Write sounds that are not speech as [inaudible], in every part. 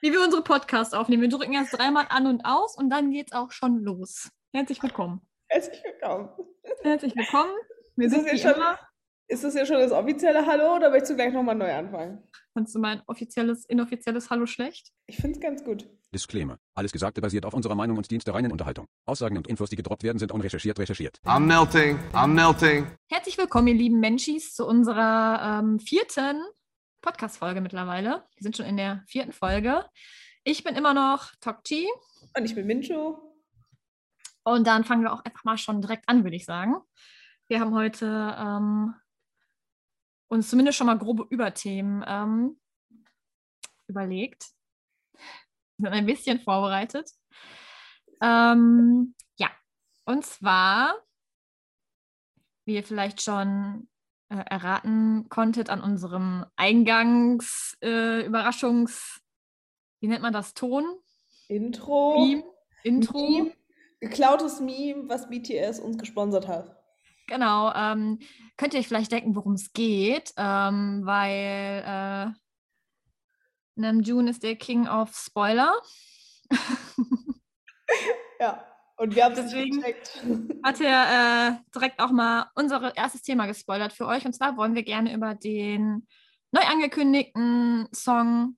wie wir unsere Podcasts aufnehmen. Wir drücken erst dreimal an und aus und dann geht's auch schon los. Herzlich willkommen. Herzlich willkommen. Herzlich willkommen. Wir Ist sind das, jetzt schon, immer. ist das jetzt schon das offizielle Hallo oder möchtest du gleich nochmal neu anfangen? Kannst du mein offizielles, inoffizielles Hallo schlecht? Ich finde es ganz gut. Disclaimer. Alles Gesagte basiert auf unserer Meinung und dient der reinen Unterhaltung. Aussagen und Infos, die gedroppt werden, sind unrecherchiert recherchiert. I'm melting. I'm melting. Herzlich willkommen, ihr lieben Menschis, zu unserer ähm, vierten Podcast-Folge mittlerweile. Wir sind schon in der vierten Folge. Ich bin immer noch Tokchi Und ich bin Mincho. und dann fangen wir auch einfach mal schon direkt an, würde ich sagen. Wir haben heute ähm, uns zumindest schon mal grobe Überthemen ähm, überlegt. Wir sind ein bisschen vorbereitet. Ähm, ja, und zwar, wie ihr vielleicht schon äh, erraten konntet an unserem Eingangs äh, Überraschungs, wie nennt man das, Ton? Intro. Meme? Intro? Meme. Geklautes Meme, was BTS uns gesponsert hat. Genau, ähm, könnt ihr euch vielleicht denken, worum es geht, ähm, weil äh, Namjoon ist der King of Spoiler. [laughs] Ja. Und wir haben es Deswegen- gecheckt. [laughs] Hat er äh, direkt auch mal unser erstes Thema gespoilert für euch. Und zwar wollen wir gerne über den neu angekündigten Song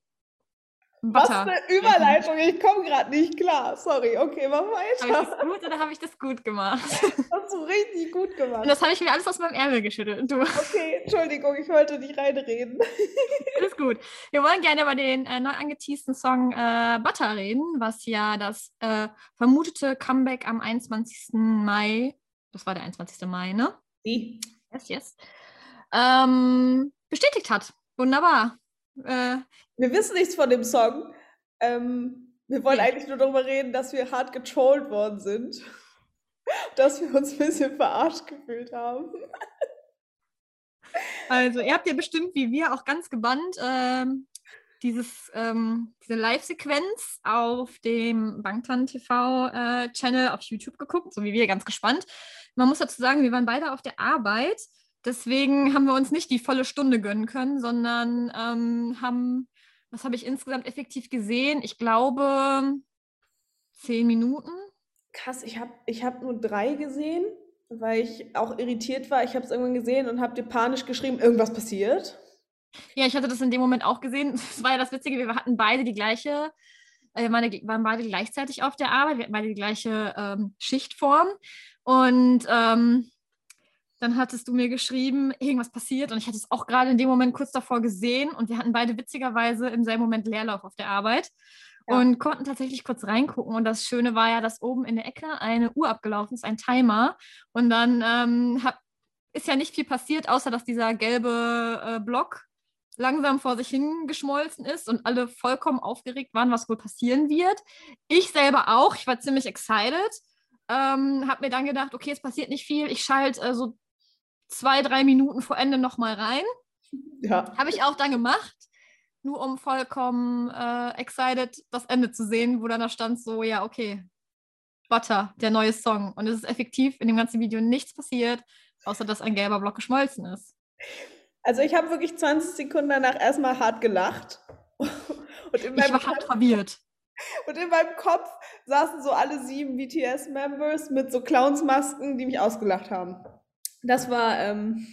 Was Butter. eine Überleitung. Ich komme gerade nicht klar. Sorry. Okay, mach Habe ich weiter. das gut oder habe ich das gut gemacht? [laughs] Hast du richtig gut Und gemacht. das habe ich mir alles aus meinem Ärmel geschüttelt. Du, Okay, Entschuldigung, ich wollte nicht reinreden. [laughs] alles gut. Wir wollen gerne über den äh, neu angeteasten Song äh, Butter reden, was ja das äh, vermutete Comeback am 21. Mai, das war der 21. Mai, ne? Wie? Yes, yes. Ähm, bestätigt hat. Wunderbar. Äh, Wir wissen nichts von dem Song. Ähm, wir wollen eigentlich nur darüber reden, dass wir hart getrollt worden sind. [laughs] Dass wir uns ein bisschen verarscht gefühlt haben. Also, ihr habt ja bestimmt, wie wir, auch ganz gebannt ähm, dieses, ähm, diese Live-Sequenz auf dem Bangtan TV-Channel auf YouTube geguckt, so wie wir, ganz gespannt. Man muss dazu sagen, wir waren beide auf der Arbeit, deswegen haben wir uns nicht die volle Stunde gönnen können, sondern ähm, haben, was habe ich insgesamt effektiv gesehen? Ich glaube, zehn Minuten. Krass, ich habe ich hab nur drei gesehen, weil ich auch irritiert war. Ich habe es irgendwann gesehen und habe dir panisch geschrieben, irgendwas passiert. Ja, ich hatte das in dem Moment auch gesehen. [laughs] Das war ja das Witzige, wir hatten beide die gleiche, äh, meine, waren beide gleichzeitig auf der Arbeit, wir hatten beide die gleiche ähm, Schichtform. Und ähm, dann hattest du mir geschrieben, irgendwas passiert. Und ich hatte es auch gerade in dem Moment kurz davor gesehen. Und wir hatten beide witzigerweise im selben Moment Leerlauf auf der Arbeit. Ja. Und konnten tatsächlich kurz reingucken. Und das Schöne war ja, dass oben in der Ecke eine Uhr abgelaufen ist, ein Timer. Und dann ähm, hab, ist ja nicht viel passiert, außer dass dieser gelbe äh, Block langsam vor sich hingeschmolzen ist und alle vollkommen aufgeregt waren, was wohl passieren wird. Ich selber auch, ich war ziemlich excited, ähm, habe mir dann gedacht, okay, es passiert nicht viel, ich schalte äh, so zwei, drei Minuten vor Ende nochmal rein. Ja. Habe ich auch dann gemacht, nur um vollkommen äh, excited das Ende zu sehen, wo dann da stand so, ja, okay, Butter, der neue Song. Und es ist effektiv in dem ganzen Video nichts passiert, außer dass ein gelber Block geschmolzen ist. Also ich habe wirklich 20 Sekunden danach erstmal hart gelacht. [laughs] Und in, Ich meinem war hart verwirrt. und in meinem Kopf saßen so alle sieben BTS-Members mit so Clownsmasken, die mich ausgelacht haben. Das war, ähm,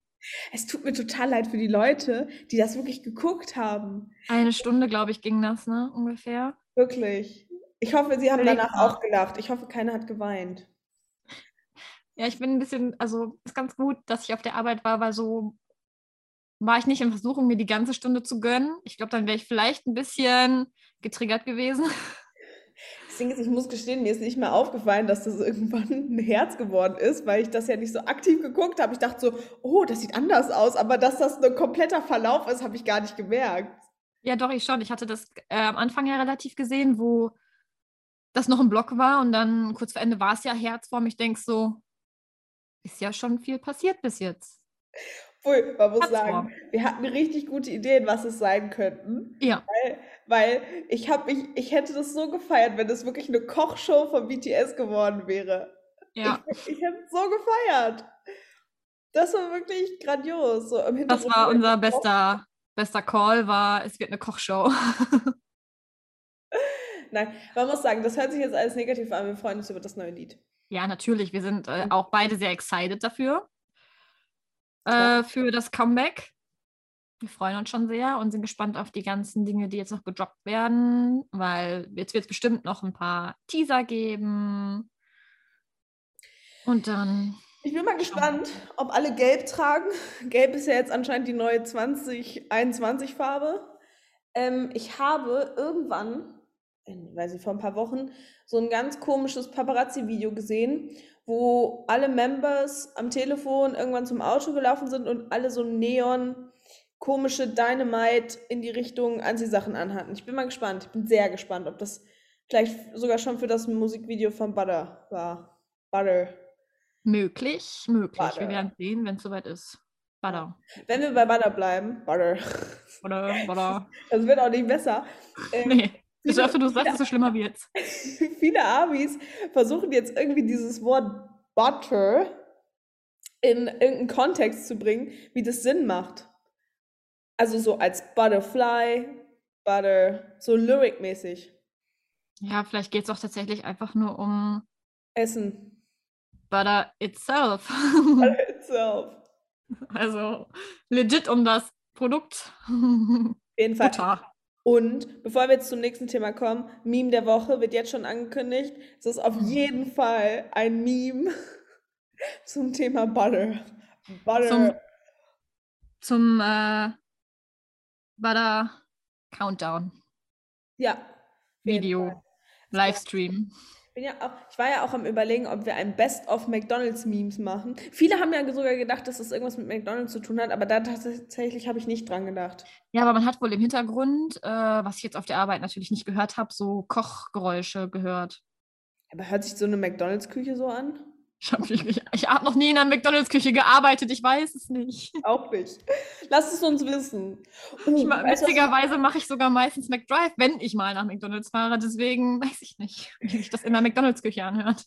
[laughs] es tut mir total leid für die Leute, die das wirklich geguckt haben. Eine Stunde, glaube ich, ging das, ne? Ungefähr. Wirklich. Ich hoffe, sie haben danach auch gelacht. Ich hoffe, keiner hat geweint. Ja, ich bin ein bisschen, also ist ganz gut, dass ich auf der Arbeit war, weil so war ich nicht in Versuchung, mir die ganze Stunde zu gönnen. Ich glaube, dann wäre ich vielleicht ein bisschen getriggert gewesen. [laughs] Ding ist, ich muss gestehen, mir ist nicht mehr aufgefallen, dass das irgendwann [laughs] ein Herz geworden ist, weil ich das ja nicht so aktiv geguckt habe. Ich dachte so, oh, das sieht anders aus, aber dass das ein kompletter Verlauf ist, habe ich gar nicht gemerkt. Ja, doch, ich schon. Ich hatte das äh, am Anfang ja relativ gesehen, wo das noch ein Block war und dann kurz vor Ende war es ja Herzform. Ich denke so, ist ja schon viel passiert bis jetzt. Obwohl, man muss Herzform. sagen, wir hatten richtig gute Ideen, was es sein könnten. Ja, Weil, weil ich habe mich, ich hätte das so gefeiert, wenn es wirklich eine Kochshow von BTS geworden wäre. ja. Ich, ich hätte es so gefeiert. Das war wirklich grandios. So Das war unser bester, bester Call, war, es wird eine Kochshow. [laughs] Nein, man muss sagen, das hört sich jetzt alles negativ an. Wir freuen uns über das neue Lied. Ja, natürlich. Wir sind äh, auch beide sehr excited dafür. Äh, für das Comeback. Wir freuen uns schon sehr und sind gespannt auf die ganzen Dinge, die jetzt noch gedroppt werden, weil jetzt wird es bestimmt noch ein paar Teaser geben. Und dann, Ich bin mal gespannt, ob alle gelb tragen. Gelb ist ja jetzt anscheinend die neue 2021-Farbe. Ähm, ich habe irgendwann, in, weiß ich, vor ein paar Wochen, so ein ganz komisches Paparazzi-Video gesehen, wo alle Members am Telefon irgendwann zum Auto gelaufen sind und alle so neon komische Dynamite in die Richtung Anziehsachen anhatten. Ich bin mal gespannt. Ich bin sehr gespannt, ob das vielleicht sogar schon für das Musikvideo von Butter war. Butter. möglich, möglich. Butter. Wir werden sehen, wenn es soweit ist. Butter. Wenn wir bei Butter bleiben, Butter. Oder, oder. [laughs] Das wird auch nicht besser. Ähm, Nee. Desto öfter du sagst, desto schlimmer wird's. [laughs] viele Amis versuchen jetzt irgendwie dieses Wort Butter in irgendeinen Kontext zu bringen, wie das Sinn macht. Also so als Butterfly, Butter, so lyric-mäßig. Ja, vielleicht geht es auch tatsächlich einfach nur um Essen. Butter itself. Butter [laughs] itself. also legit um das Produkt. Auf jeden Fall. Butter. Und bevor wir jetzt zum nächsten Thema kommen, Meme der Woche wird jetzt schon angekündigt. Es ist auf jeden Fall ein Meme [laughs] zum Thema Butter. Butter. Zum, zum äh, Butter Countdown ja. Video. Livestream. Ja auch, ich war ja auch am überlegen, ob wir ein Best-of McDonalds-Memes machen. Viele haben ja sogar gedacht, dass das irgendwas mit McDonalds zu tun hat, aber da tatsächlich habe ich nicht dran gedacht. Ja, aber man hat wohl im Hintergrund, äh, was ich jetzt auf der Arbeit natürlich nicht gehört habe, so Kochgeräusche gehört. Aber hört sich so eine McDonalds-Küche so an? Ich habe hab noch nie in einer McDonalds-Küche gearbeitet, ich weiß es nicht. Auch nicht. Lass es uns wissen. Uh, Ich witzigerweise mache ich sogar meistens McDrive, wenn ich mal nach McDonalds fahre. Deswegen weiß ich nicht, wie sich das in der McDonalds-Küche anhört.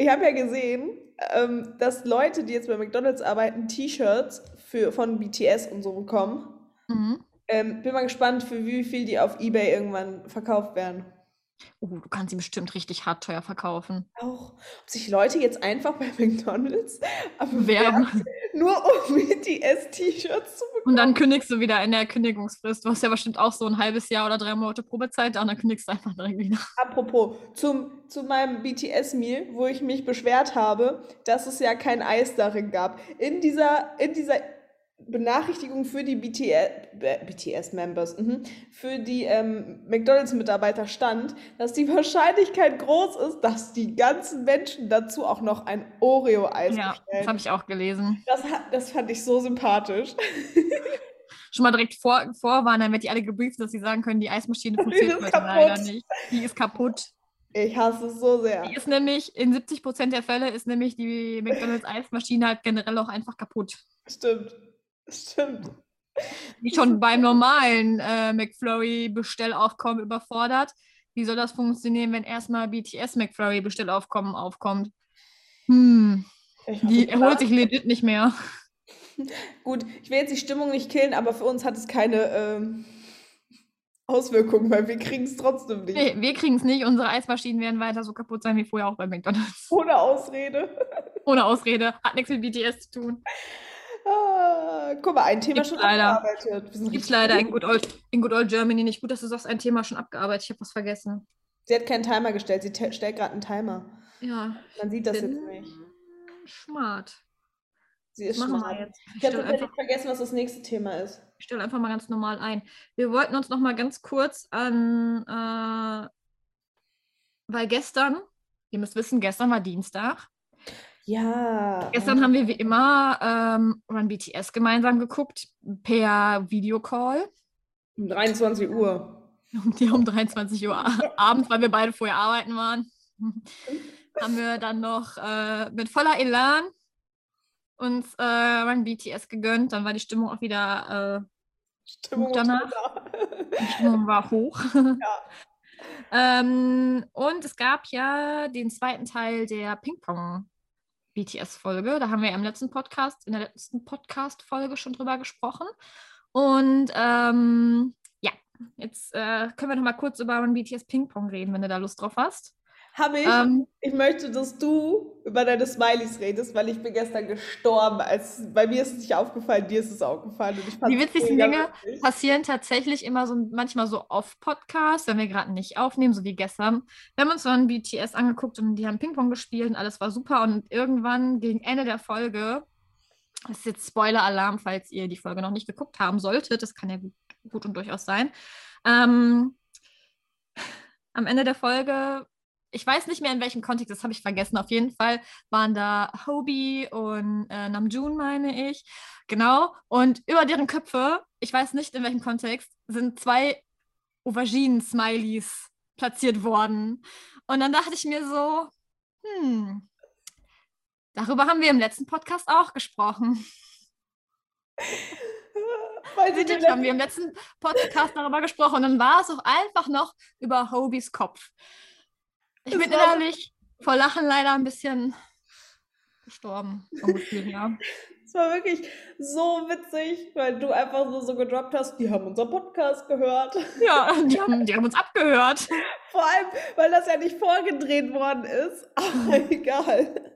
Ich habe ja gesehen, ähm, dass Leute, die jetzt bei McDonalds arbeiten, T-Shirts von BTS und so bekommen. Mhm. Ähm, bin mal gespannt, für wie viel die auf Ebay irgendwann verkauft werden. Oh, du kannst sie bestimmt richtig hart teuer verkaufen. Auch, ob sich Leute jetzt einfach bei McDonalds Bewerben. nur um [laughs] BTS-T-Shirts zu bekommen. Und dann kündigst du wieder in der Kündigungsfrist. Du hast ja bestimmt auch so ein halbes Jahr oder drei Monate Probezeit da und dann kündigst du einfach direkt wieder. Apropos, zum, zu meinem BTS-Meal, wo ich mich beschwert habe, dass es ja kein Eis darin gab. In dieser, in dieser Benachrichtigung für die BTS-Members, mhm, für die ähm, McDonalds-Mitarbeiter stand, dass die Wahrscheinlichkeit groß ist, dass die ganzen Menschen dazu auch noch ein Oreo-Eis Ja, das bestellen. habe ich auch gelesen. Das, das fand ich so sympathisch. [laughs] Schon mal direkt vor, vorwarnen, dann wird die alle gebrieft, dass sie sagen können, die Eismaschine [laughs] funktioniert heute leider nicht. Die ist kaputt. Ich hasse es so sehr. Die ist nämlich, in 70 Prozent der Fälle ist nämlich die McDonalds Eismaschine halt generell auch einfach kaputt. Stimmt. Stimmt. Die schon beim normalen äh, McFlurry-Bestellaufkommen überfordert. Wie soll das funktionieren, wenn erstmal BTS McFlurry-Bestellaufkommen aufkommt? Hm, die erholt sich legit nicht mehr. [laughs] Gut, ich will jetzt die Stimmung nicht killen, aber für uns hat es keine ähm, Auswirkungen, weil wir kriegen es trotzdem nicht. Nee, wir kriegen es nicht. Unsere Eismaschinen werden weiter so kaputt sein wie vorher auch bei McDonalds. Ohne Ausrede. [laughs] Ohne Ausrede. Hat nichts mit BTS zu tun. Ah, guck mal, ein Thema Gibt's schon leider. abgearbeitet. Wir Gibt es leider in good, old, in good Old Germany nicht. Gut, dass du sagst, ein Thema schon abgearbeitet. Ich habe was vergessen. Sie hat keinen Timer gestellt, sie te- stellt gerade einen Timer. Ja. Man sieht das jetzt nicht. Smart. Sie ist Machen wir smart. jetzt. Ich Ich habe stelle tatsächlich einfach, vergessen, was das nächste Thema ist. ich stell einfach mal ganz normal ein. Wir wollten uns noch mal ganz kurz an, äh, weil gestern, ihr müsst wissen, gestern war Dienstag. Ja. Gestern haben wir wie immer ähm, Run BTS gemeinsam geguckt, per Videocall. um 23 Uhr. Um, um 23 Uhr [laughs] abends, weil wir beide vorher arbeiten waren, [laughs] haben wir dann noch äh, mit voller Elan uns äh, Run BTS gegönnt. Dann war die Stimmung auch wieder, Stimmung danach. äh, die Stimmung war hoch. [laughs] ähm, und es gab ja den zweiten Teil der Ping-Pong. BTS-Folge. Da haben wir ja im letzten Podcast, in der letzten Podcast-Folge schon drüber gesprochen. Und ähm, ja, jetzt äh, können wir noch mal kurz über ein BTS Ping-Pong reden, wenn du da Lust drauf hast. Habe ich. Ähm, Ich möchte, dass du über deine Smileys redest, weil ich bin gestern gestorben. Als, bei mir ist es nicht aufgefallen, dir ist es aufgefallen. Die witzigsten Dinge witzig. passieren tatsächlich immer so manchmal so off-Podcast, wenn wir gerade nicht aufnehmen, so wie gestern. Wir haben uns so ein BTS angeguckt und die haben Ping-Pong gespielt und alles war super. Und irgendwann gegen Ende der Folge, das ist jetzt Spoiler-Alarm, falls ihr die Folge noch nicht geguckt haben solltet, das kann ja gut, gut und durchaus sein. Ähm, am Ende der Folge, ich weiß nicht mehr in welchem Kontext, das habe ich vergessen. Auf jeden Fall waren da Hobie und äh, Namjoon, meine ich. Genau. Und über deren Köpfe, ich weiß nicht in welchem Kontext, sind zwei Auberginen-Smileys platziert worden. Und dann dachte ich mir so, hm, darüber haben wir im letzten Podcast auch gesprochen. Weil sie Richtig, haben wir im letzten Podcast darüber gesprochen. Und dann war es auch einfach noch über Hobies Kopf. Ich bin innerlich vor Lachen leider ein bisschen gestorben. Gefühl. [laughs] Es war wirklich so witzig, weil du einfach so, so gedroppt hast, die haben unseren Podcast gehört. Ja, die haben, die haben uns abgehört. [laughs] Vor allem, weil das ja nicht vorgedreht worden ist. [laughs] Aber egal.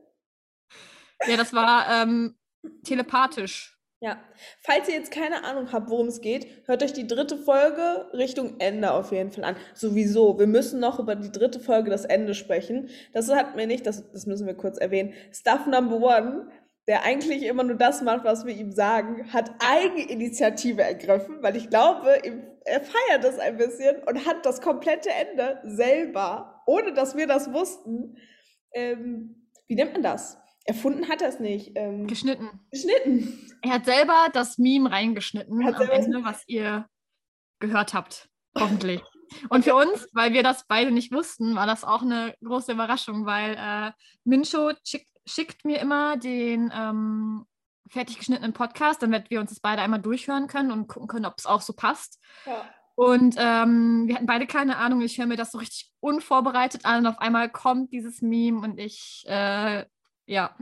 Ja, das war ähm, telepathisch. Ja, falls ihr jetzt keine Ahnung habt, worum es geht, hört euch die dritte Folge Richtung Ende auf jeden Fall an. Sowieso, wir müssen noch über die dritte Folge das Ende sprechen. Das hat mir nicht, das, das müssen wir kurz erwähnen, Stuff Number One, der eigentlich immer nur das macht, was wir ihm sagen, hat Eigeninitiative ergriffen, weil ich glaube, er feiert das ein bisschen und hat das komplette Ende selber, ohne dass wir das wussten, ähm, wie nennt man das? Erfunden hat er es nicht. Ähm, Geschnitten. geschnitten. Er hat selber das Meme reingeschnitten Hat am Ende, was ihr gehört habt. Hoffentlich. Und für uns, weil wir das beide nicht wussten, war das auch eine große Überraschung, weil äh, Mincho schick, schickt mir immer den ähm, fertig geschnittenen Podcast, damit wir uns das beide einmal durchhören können und gucken können, ob es auch so passt. Ja. Und ähm, wir hatten beide keine Ahnung. Ich höre mir das so richtig unvorbereitet an und auf einmal kommt dieses Meme und ich, äh, ja,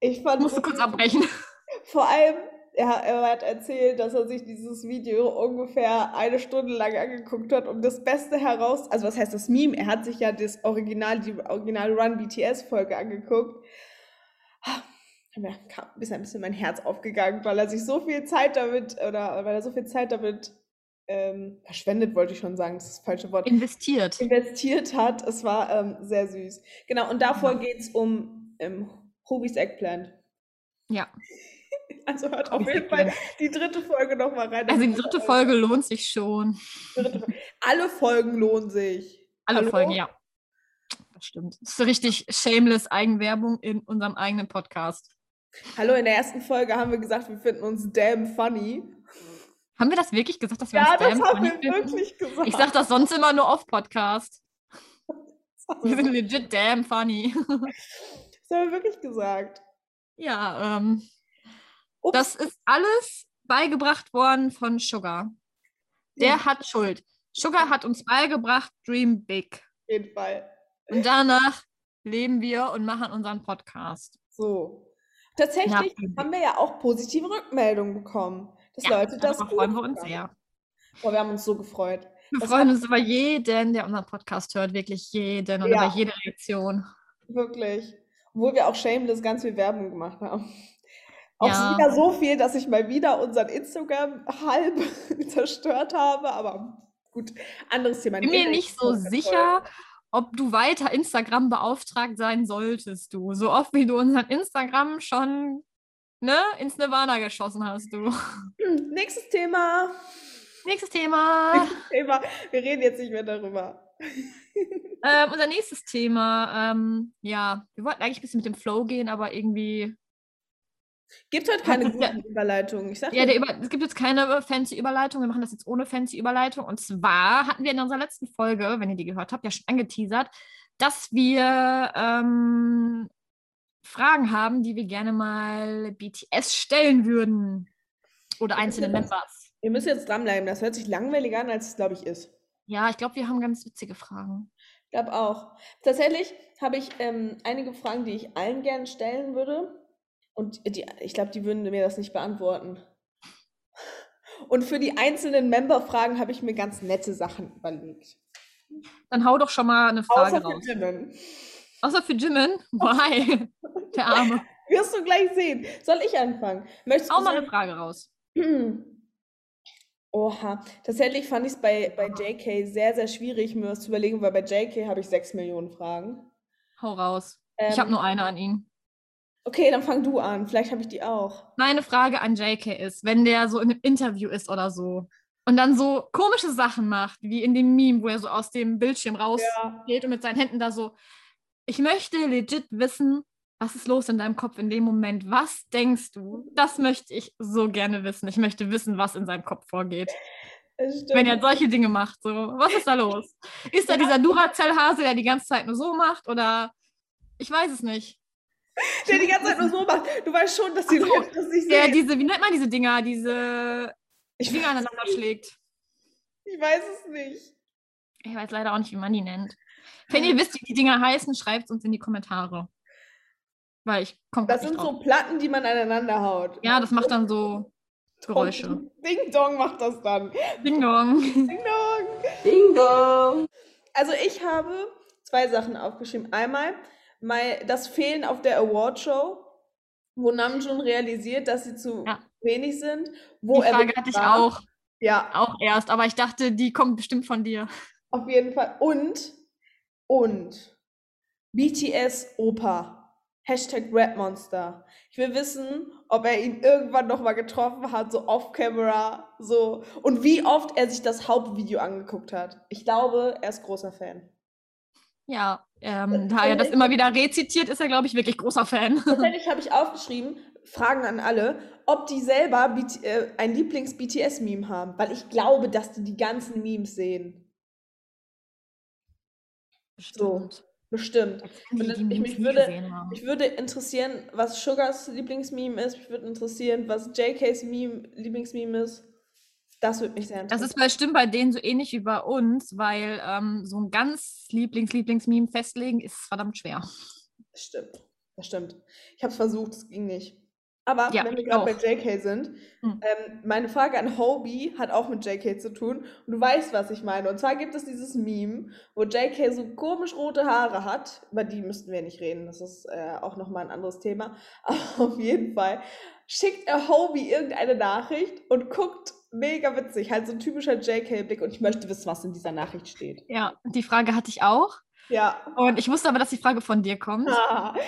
Ich fand musste kurz abbrechen. Vor allem, er, er hat erzählt, dass er sich dieses Video ungefähr eine Stunde lang angeguckt hat, um das Beste heraus, also was heißt das Meme? Er hat sich ja das Original, die Original Run BTS Folge angeguckt. Mir kam ein bisschen, ein bisschen mein Herz aufgegangen, weil er sich so viel Zeit damit, oder weil er so viel Zeit damit ähm, verschwendet, wollte ich schon sagen, das ist das falsche Wort, Investiert. investiert hat. Es war ähm, sehr süß. Genau, und davor geht es um ähm, Hobie's Eggplant. Ja. [laughs] Also hört auf jeden Fall die dritte Folge nochmal rein. Das Also die dritte Folge lohnt sich schon. dritte. Alle Folgen lohnen sich. Alle Hallo? Folgen, ja. Das stimmt. Das ist so richtig shameless Eigenwerbung in unserem eigenen Podcast. Hallo, in der ersten Folge haben wir gesagt, wir finden uns damn funny. Haben wir das wirklich gesagt, dass wir Ja, uns das damn haben funny wir finden? wirklich gesagt. Ich sag das sonst immer nur auf Podcast. [laughs] das haben Wir wir, sind legit damn funny. [laughs] das haben wir wirklich gesagt. ja, ähm, Ups. das ist alles beigebracht worden von Sugar. Der Ja. hat Schuld. Sugar hat uns beigebracht, dream big. Auf jeden Fall. Und danach leben wir und machen unseren Podcast. So. Tatsächlich Ja. haben wir ja auch positive Rückmeldungen bekommen, dass Ja, Leute das gut freuen wir uns sehr. Boah, wir haben uns so gefreut. Wir Das freuen hat- uns über jeden, der unseren Podcast hört, wirklich jeden und Ja. über jede Reaktion. Wirklich. Obwohl wir auch shameless ganz viel Werbung gemacht haben. Auch Ja. wieder so viel, dass ich mal wieder unseren Instagram halb [laughs] zerstört habe, aber gut, anderes Thema. Ich bin mir nicht so sicher, ob du weiter Instagram beauftragt sein solltest, du. So oft wie du unseren Instagram schon ne, ins Nirvana geschossen hast, du. Hm, Nächstes Thema. Nächstes Thema. Nächstes Thema. Wir reden jetzt nicht mehr darüber. [laughs] ähm, unser nächstes Thema, ähm, ja, wir wollten eigentlich ein bisschen mit dem Flow gehen, aber irgendwie Gibt heute keine es ja- guten Überleitungen. Ich sag Ja, Über es gibt jetzt keine fancy Überleitung. Wir machen das jetzt ohne fancy Überleitung. Und zwar hatten wir in unserer letzten Folge, wenn ihr die gehört habt, ja schon angeteasert, dass wir ähm, Fragen haben, die wir gerne mal BTS stellen würden. Oder einzelne Members. ihr müsst jetzt dranbleiben. Das hört sich langweiliger an, als es, glaube ich, ist. Ja, ich glaube, wir haben ganz witzige Fragen. Ich glaube auch. Tatsächlich habe ich ähm, einige Fragen, die ich allen gerne stellen würde. Und die, ich glaube, die würden mir das nicht beantworten. Und für die einzelnen Member-Fragen habe ich mir ganz nette Sachen überlegt. Dann hau doch schon mal eine Frage Außer für raus. Jimin. Außer für Jimin? Why? Der Arme. [laughs] Wirst du gleich sehen. Soll ich anfangen? Möchtest Hau du mal eine? Frage raus. [clears throat] Oha, tatsächlich fand ich es bei, bei JK sehr, sehr schwierig, mir was zu überlegen, weil bei JK habe ich 6 Millionen Fragen. Hau raus. ich habe Ähm, nur eine an ihn. Okay, dann fang du an. Vielleicht habe ich die auch. Meine Frage an JK ist, wenn der so in einem Interview ist oder so und dann so komische Sachen macht, wie in dem Meme, wo er so aus dem Bildschirm rausgeht Ja. und mit seinen Händen da so, ich möchte legit wissen, was ist los in deinem Kopf in dem Moment? Was denkst du? Das möchte ich so gerne wissen. Ich möchte wissen, was in seinem Kopf vorgeht, wenn er solche Dinge macht. So, was ist da los? Ist da dieser Duracell-Hase, der die ganze Zeit nur so macht oder ich weiß es nicht. Der die ganze Zeit nur so macht. Du weißt schon, dass die so, Leute das nicht Der sehen. diese, wie nennt man diese Dinger, diese Ich Finger weiß, aneinander schlägt. ich weiß es nicht. Ich weiß leider auch nicht, wie man die nennt. Wenn ihr wisst, wie die Dinger heißen, schreibt es uns in die Kommentare. Weil ich komme Das nicht sind drauf. so Platten, die man aneinander haut. Ja, das macht dann so Geräusche. Ding Dong macht das dann. Ding Dong. [laughs] Ding Dong. Ding dong. Also ich habe zwei Sachen aufgeschrieben. Einmal mal das Fehlen auf der Awardshow, wo Namjoon realisiert, dass sie zu Ja. wenig sind. Wo Die Frage hatte ich war. auch, Ja, auch erst, aber ich dachte, die kommt bestimmt von dir. auf jeden Fall. Und, und BTS Opa. Hashtag Rapmonster. Ich will wissen, ob er ihn irgendwann noch mal getroffen hat, so off-camera, so. Und wie oft er sich das Hauptvideo angeguckt hat. Ich glaube, er ist großer Fan. Ja, ähm, da er das immer wieder rezitiert, ist er, glaube ich, wirklich großer Fan. [laughs] Tatsächlich habe ich aufgeschrieben, Fragen an alle, ob die selber BT, äh, ein Lieblings-BTS-Meme haben. Weil ich glaube, dass die die ganzen Memes sehen. Bestimmt. Bestimmt. Die die ich- mich würde-. Mich würde interessieren, was Sugars Lieblingsmeme ist. Mich würde interessieren, was JKs Meme, Lieblingsmeme ist. Das würde mich sehr Das interessieren. ist bestimmt bei denen so ähnlich wie bei uns, weil ähm, so ein ganz Lieblings-Lieblings-Meme festlegen ist verdammt schwer. Das stimmt. Das stimmt. Ich habe es versucht, es ging nicht. Aber Ja, wenn wir gerade bei. JK sind, Hm. ähm, meine Frage an Hobie hat auch mit JK zu tun. Und du weißt, was ich meine. Und zwar gibt es dieses Meme, wo JK so komisch rote Haare hat. Über die müssten wir nicht reden. Das ist äh, auch nochmal ein anderes Thema. [laughs] Aber auf jeden Fall schickt er Hobie irgendeine Nachricht und guckt mega witzig. Halt so ein typischer JK-Blick. Und ich möchte wissen, was in dieser Nachricht steht. Ja, die Frage hatte ich auch. Ja. Und ich wusste aber, dass die Frage von dir kommt. Ah. [laughs]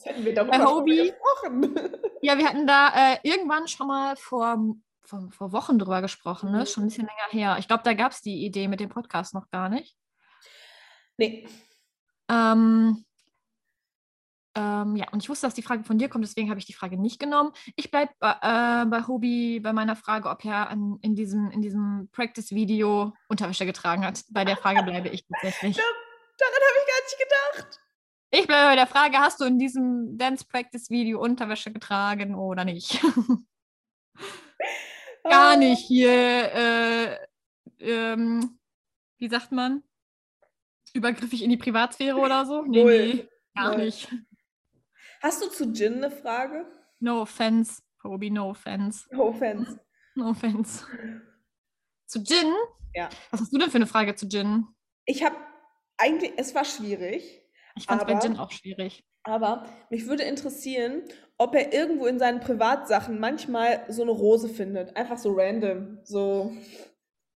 Jetzt hätten wir darüber Hobie- gesprochen. [laughs] Ja, wir hatten da äh, irgendwann schon mal vor, vor, vor Wochen drüber gesprochen, ne? Mhm. Schon ein bisschen länger her. Ich glaube, da gab es die Idee mit dem Podcast noch gar nicht. Nee. Ähm, ähm, ja, und ich wusste, dass die Frage von dir kommt, deswegen habe ich die Frage nicht genommen. Ich bleibe äh, bei Hobie bei meiner Frage, ob er an, in diesem, in diesem Practice-Video Unterwäsche getragen hat. Bei der Frage bleibe ich tatsächlich. [laughs] Daran habe ich gar nicht gedacht. Ich bleibe bei der Frage, hast du in diesem Dance Practice Video Unterwäsche getragen oder nicht? [laughs] Gar Ah. nicht hier, äh, ähm, wie sagt man? Übergriffig in die Privatsphäre oder so? Nee, Null. nee, gar Null. nicht. Hast du zu Jin eine Frage? No offense, Hobie, no offense. No offense. No offense. Zu Jin? Ja. Was hast du denn für eine Frage zu Jin? Ich habe eigentlich, es war schwierig, Ich fand es bei Jin auch schwierig. aber mich würde interessieren, ob er irgendwo in seinen Privatsachen manchmal so eine Rose findet. Einfach so random. So.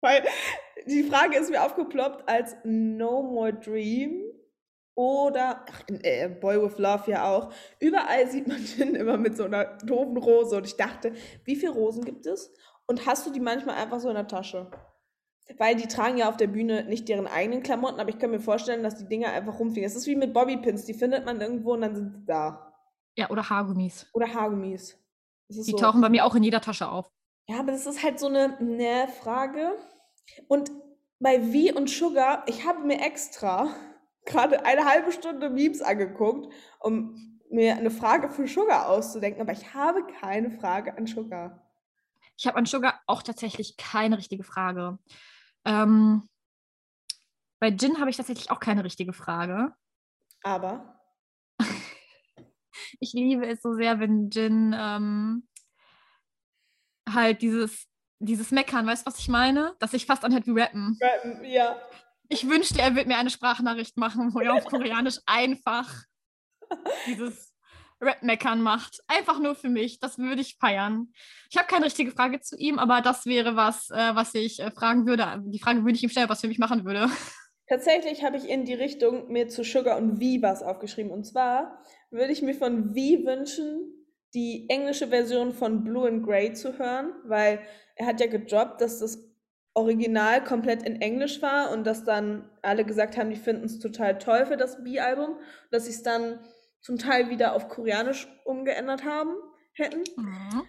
Weil die Frage ist mir aufgeploppt als No More Dream oder ach, äh, Boy with Love ja auch. Überall sieht man [laughs] Jin immer mit so einer doofen Rose und ich dachte, wie viele Rosen gibt es? Und hast du die manchmal einfach so in der Tasche? Weil die tragen ja auf der Bühne nicht deren eigenen Klamotten, aber ich kann mir vorstellen, dass die Dinger einfach rumfliegen. Es ist wie mit Bobbypins, die findet man irgendwo und dann sind sie da. Ja, oder Haargummis. Oder Haargummis. Die so. tauchen bei mir auch in jeder Tasche auf. Ja, aber das ist halt so eine ne Frage. Und bei V und Sugar, ich habe mir extra [laughs] gerade eine halbe Stunde Memes angeguckt, um mir eine Frage für Sugar auszudenken, aber ich habe keine Frage an Sugar. Ich habe an Sugar auch tatsächlich keine richtige Frage. Ähm, bei Jin habe ich tatsächlich auch keine richtige Frage. Aber [laughs] Ich liebe es so sehr, wenn Jin ähm, halt dieses dieses Meckern, weißt du, was ich meine? Dass ich fast anhört wie rappen. Rappen, ja. Ich wünschte, er wird mir eine Sprachnachricht machen, wo er auf Koreanisch [laughs] einfach dieses Rap-Meckern macht. Einfach nur für mich. Das würde ich feiern. Ich habe keine richtige Frage zu ihm, aber das wäre was, äh, was ich äh, fragen würde. Die Frage würde ich ihm stellen, was für mich machen würde. [laughs] Tatsächlich habe ich in die Richtung mir zu Sugar und V was aufgeschrieben. Und zwar würde ich mir von V wünschen, die englische Version von Blue and Grey zu hören, weil er hat ja gedroppt, dass das Original komplett in Englisch war und dass dann alle gesagt haben, die finden es total toll für das B-Album, dass sie es dann zum Teil wieder auf Koreanisch umgeändert haben hätten. Mhm.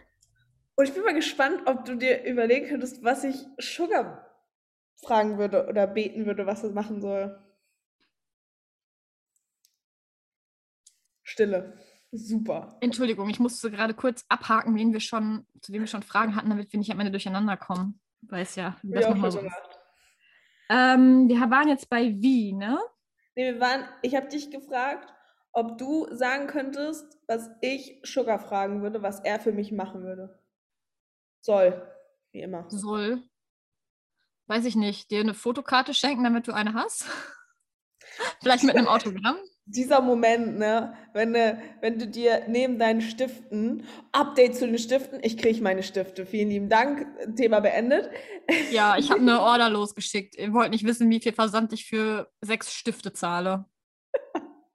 Und ich bin mal gespannt, ob du dir überlegen könntest, was ich Sugar fragen würde oder beten würde, was er machen soll. Stille. Super. Entschuldigung, ich musste gerade kurz abhaken, wen wir schon, zu wem wir schon Fragen hatten, damit wir nicht am Ende durcheinander kommen. Weiß ja, wie das nochmal so gemacht. Ähm, wir waren jetzt bei wie, ne? Nee, wir waren, ich habe dich gefragt, ob du sagen könntest, was ich Sugar fragen würde, was er für mich machen würde. Soll, wie immer. Soll, weiß ich nicht, dir eine Fotokarte schenken, damit du eine hast? [laughs] Vielleicht mit einem Autogramm? Dieser Moment, ne, wenn, du- wenn du dir neben deinen Stiften, Update zu den Stiften, ich kriege meine Stifte. Vielen lieben Dank, Thema beendet. Ja, ich habe [laughs] eine Order losgeschickt. Ihr wollt nicht wissen, wie viel Versand ich für sechs Stifte zahle.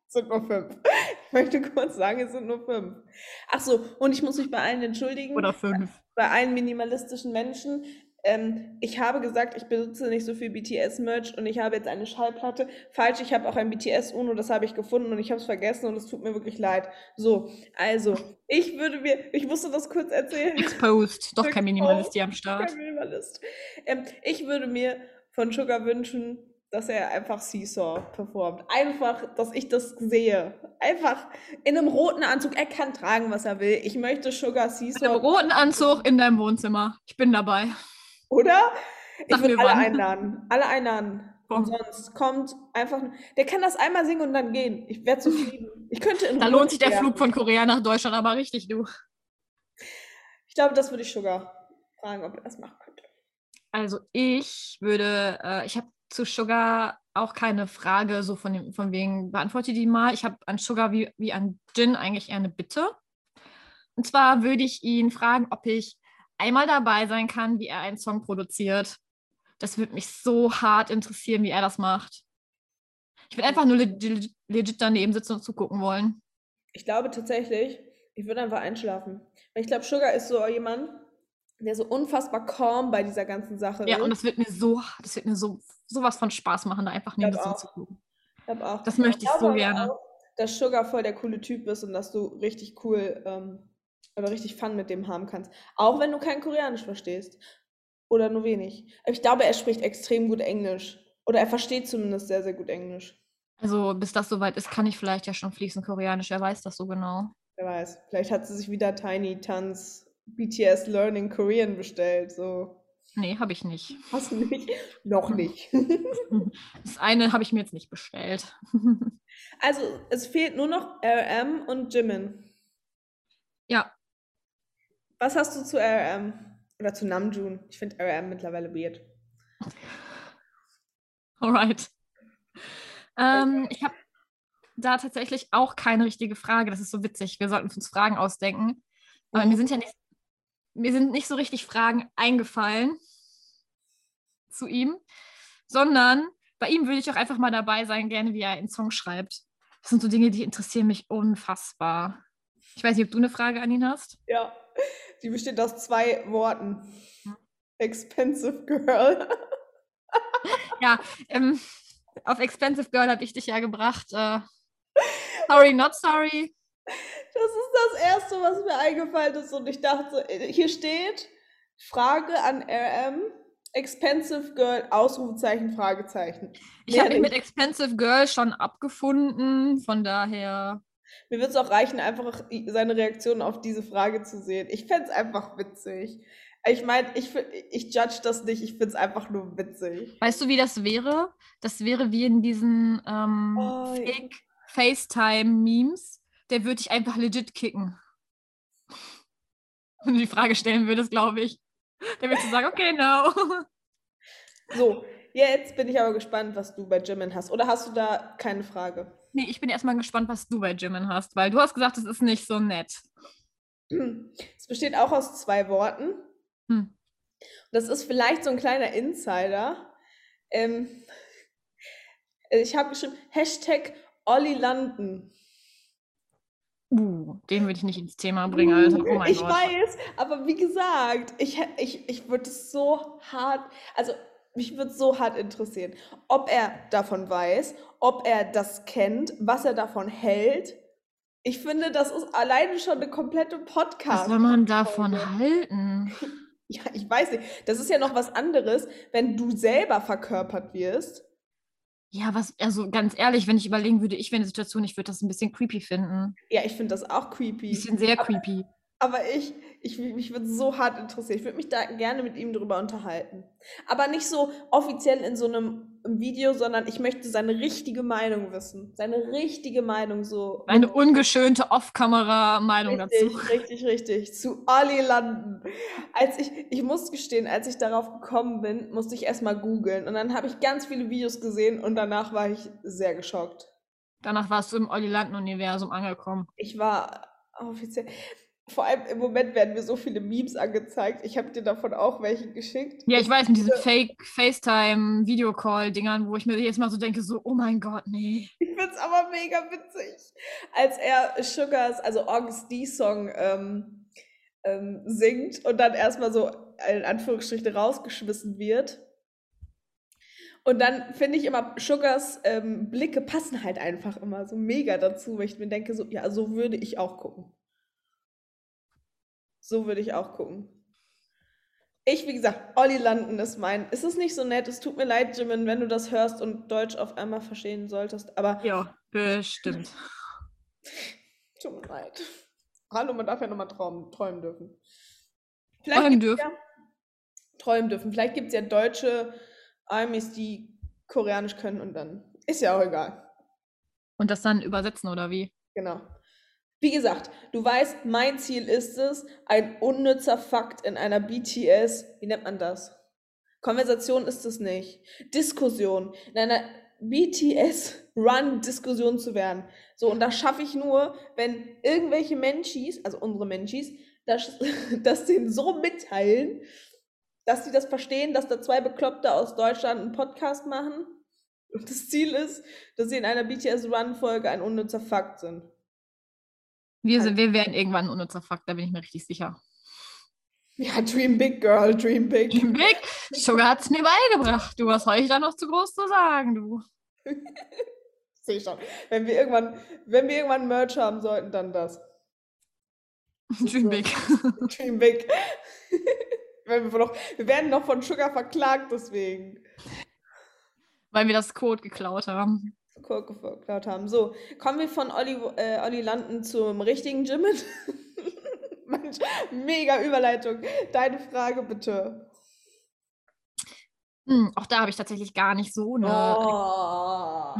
Es sind nur fünf. Ich möchte kurz sagen, es sind nur fünf. Ach so, und ich muss mich bei allen entschuldigen. Oder fünf. bei allen minimalistischen Menschen. Ähm, ich habe gesagt, ich besitze nicht so viel BTS-Merch und ich habe jetzt eine Schallplatte. Falsch, ich habe auch ein BTS-UNO, das habe ich gefunden und ich habe es vergessen und es tut mir wirklich leid. So, also, ich würde mir, ich musste das kurz erzählen. Exposed. Doch kein. Minimalist hier am Start. Kein Minimalist. Ähm, ich würde mir von Sugar wünschen, dass er einfach Seesaw performt. Einfach, dass ich das sehe. Einfach in einem roten Anzug. Er kann tragen, was er will. Ich möchte Sugar Mit einem Seesaw roten Anzug in deinem Wohnzimmer. Ich bin dabei. Oder? Ich Sag mir alle wann. einladen. Alle einladen. Komm. Und sonst kommt einfach. Der kann das einmal singen und dann gehen. Ich wäre zufrieden. Ich könnte in Da lohnt sich der. Flug von Korea nach Deutschland aber richtig, du. Ich glaube, das würde ich Sugar fragen, ob er das machen könnte. Also ich würde, äh, ich habe zu Sugar auch keine Frage, so von, dem, von wegen, beantworte die mal. Ich habe an Sugar wie, wie an Jin eigentlich eher eine Bitte. Und zwar würde ich ihn fragen, ob ich einmal dabei sein kann, wie er einen Song produziert. Das würde mich so hart interessieren, wie er das macht. Ich würde einfach nur legit, legit daneben sitzen und zugucken wollen. Ich glaube tatsächlich, ich würde einfach einschlafen. Weil ich glaube, Sugar ist so jemand, der so unfassbar calm bei dieser ganzen Sache Ja, ist. und das wird mir so, das wird mir so sowas von Spaß machen, da einfach neben sitzen zu gucken. Ich auch. Das möchte ich glaube so gerne. Auch, dass Sugar voll der coole Typ ist und dass du richtig cool ähm, oder richtig Fun mit dem haben kannst. Auch wenn du kein Koreanisch verstehst. Oder nur wenig. Ich glaube, er spricht extrem gut Englisch. Oder er versteht zumindest sehr, sehr gut Englisch. Also bis das soweit ist, kann ich vielleicht ja schon fließend Koreanisch. Wer weiß das so genau. Wer weiß. Vielleicht hat sie sich wieder Tiny Tans BTS Learning Korean bestellt. So. Nee, habe ich nicht. Hast du nicht? Noch nicht. [laughs] Das eine habe ich mir jetzt nicht bestellt. [laughs] also, es fehlt nur noch RM und Jimin. ja, Was hast du zu RM? Oder zu Namjoon? Ich finde RM mittlerweile weird. [laughs] alright. Ähm, ich habe da tatsächlich auch keine richtige Frage. Das ist so witzig. Wir sollten uns Fragen ausdenken. Aber Mhm. mir sind ja nicht, mir sind nicht so richtig Fragen eingefallen zu ihm, sondern bei ihm würde ich auch einfach mal dabei sein, gerne wie er einen Song schreibt. Das sind so Dinge, die interessieren mich unfassbar. Ich weiß nicht, ob du eine Frage an ihn hast. Ja, die besteht aus zwei Worten. Expensive Girl. [laughs] Ja, ähm, auf Expensive Girl habe ich dich ja gebracht. Äh, sorry, not sorry. Das ist das Erste, was mir eingefallen ist. Und ich dachte, äh, hier steht Frage an RM. Expensive Girl, Ausrufezeichen, Fragezeichen. Ich habe mich mit. Expensive Girl schon abgefunden, von daher. Mir wird es auch reichen, einfach seine Reaktion auf diese Frage zu sehen. Ich fände es einfach witzig. Ich meine, ich, ich judge das nicht, ich finde es einfach nur witzig. Weißt du, wie das wäre? Das wäre wie in diesen ähm, Oh, ja. Fake FaceTime-Memes. Der würde ich einfach legit kicken. Wenn du die Frage stellen würdest, glaube ich. Der wird so sagen, okay, no. So, jetzt bin ich aber gespannt, was du bei Jimin hast. Oder hast du da keine Frage? Nee, ich bin erstmal gespannt, was du bei Jimin hast, weil du hast gesagt, es ist nicht so nett. Es besteht auch aus zwei Worten. Hm. Das ist vielleicht so ein kleiner Insider. Ähm, ich habe geschrieben, Hashtag Olli Landen. Uh, den würde ich nicht ins Thema bringen, Alter. Oh mein ich Gott. weiß, aber wie gesagt, ich, ich, ich würde es so hart, also mich würde so hart interessieren, ob er davon weiß, ob er das kennt, was er davon hält. Ich finde, das ist alleine schon eine komplette Podcast. Was soll man davon [laughs] halten? Ja, ich weiß nicht. Das ist ja noch was anderes, wenn du selber verkörpert wirst. Ja, was, also ganz ehrlich, wenn ich überlegen würde, ich wäre in der Situation, ich würde das ein bisschen creepy finden. Ja, ich finde das auch Ein creepy. bisschen sehr creepy. Aber ich, ich, mich würde so hart interessieren. Ich würde mich da gerne mit ihm drüber unterhalten. Aber nicht so offiziell in so einem Video, sondern ich möchte seine richtige Meinung wissen. Seine richtige Meinung so. Eine ungeschönte Off-Kamera-Meinung dazu. Richtig, richtig, richtig. Zu Olli landen. Als ich, ich muss gestehen, als ich darauf gekommen bin, musste ich erstmal googeln. Und dann habe ich ganz viele Videos gesehen und danach war ich sehr geschockt. Danach warst du im Olli Landen-Universum angekommen. Ich war offiziell. Vor allem im Moment werden mir so viele Memes angezeigt. Ich habe dir davon auch welche geschickt. Ja, ich weiß, mit diesen Fake-FaceTime-Videocall-Dingern, wo ich mir jetzt mal so denke, so, oh mein Gott, nee. Ich find's aber mega witzig. Als er Sugars, also August D-Song, ähm, ähm, singt und dann erstmal so in Anführungsstrichen rausgeschmissen wird. Und dann finde ich immer, Sugars ähm, Blicke passen halt einfach immer so mega dazu, weil ich mir denke, so, ja, so würde ich auch gucken. So würde ich auch gucken. Ich, wie gesagt, Olli Landen ist mein. Es ist nicht so nett. Es tut mir leid, Jimin, wenn du das hörst und Deutsch auf einmal verstehen solltest. Aber Ja, bestimmt. [laughs] tut mir leid. Hallo, man darf ja nochmal träumen, träumen dürfen. Vielleicht Träumen dürfen. Ja, träumen dürfen. Vielleicht gibt es ja deutsche Amis, die Koreanisch können und dann ist ja auch egal. Und das dann übersetzen, oder wie? Genau. Wie gesagt, du weißt, mein Ziel ist es, ein unnützer Fakt in einer BTS, wie nennt man das? Konversation ist es nicht. Diskussion. In einer BTS-Run-Diskussion zu werden. So, und das schaffe ich nur, wenn irgendwelche Menschis, also unsere Menschis, das, [laughs] das denen so mitteilen, dass sie das verstehen, dass da zwei Bekloppte aus Deutschland einen Podcast machen. Und das Ziel ist, dass sie in einer BTS-Run-Folge ein unnützer Fakt sind. Wir, sind, wir werden irgendwann ein unnützer Fakt, da bin ich mir richtig sicher. Ja, Dream Big Girl, Dream Big. Big, Sugar hat es mir beigebracht. Du, was soll ich da noch zu groß zu sagen, du? [laughs] Sehe ich schon. Wenn wir irgendwann, wenn wir irgendwann Merch haben sollten, dann das. [laughs] [laughs] Dream Big. Dream Big. Wir, noch, wir werden noch von Sugar verklagt, deswegen. Weil wir das Code geklaut haben. Kurke verklaut haben. So, kommen wir von Olli, äh, Olli Landen zum richtigen Jimin. [laughs] Mensch, mega Überleitung. Deine Frage bitte. Hm, auch da habe ich tatsächlich gar nicht so eine. Oh.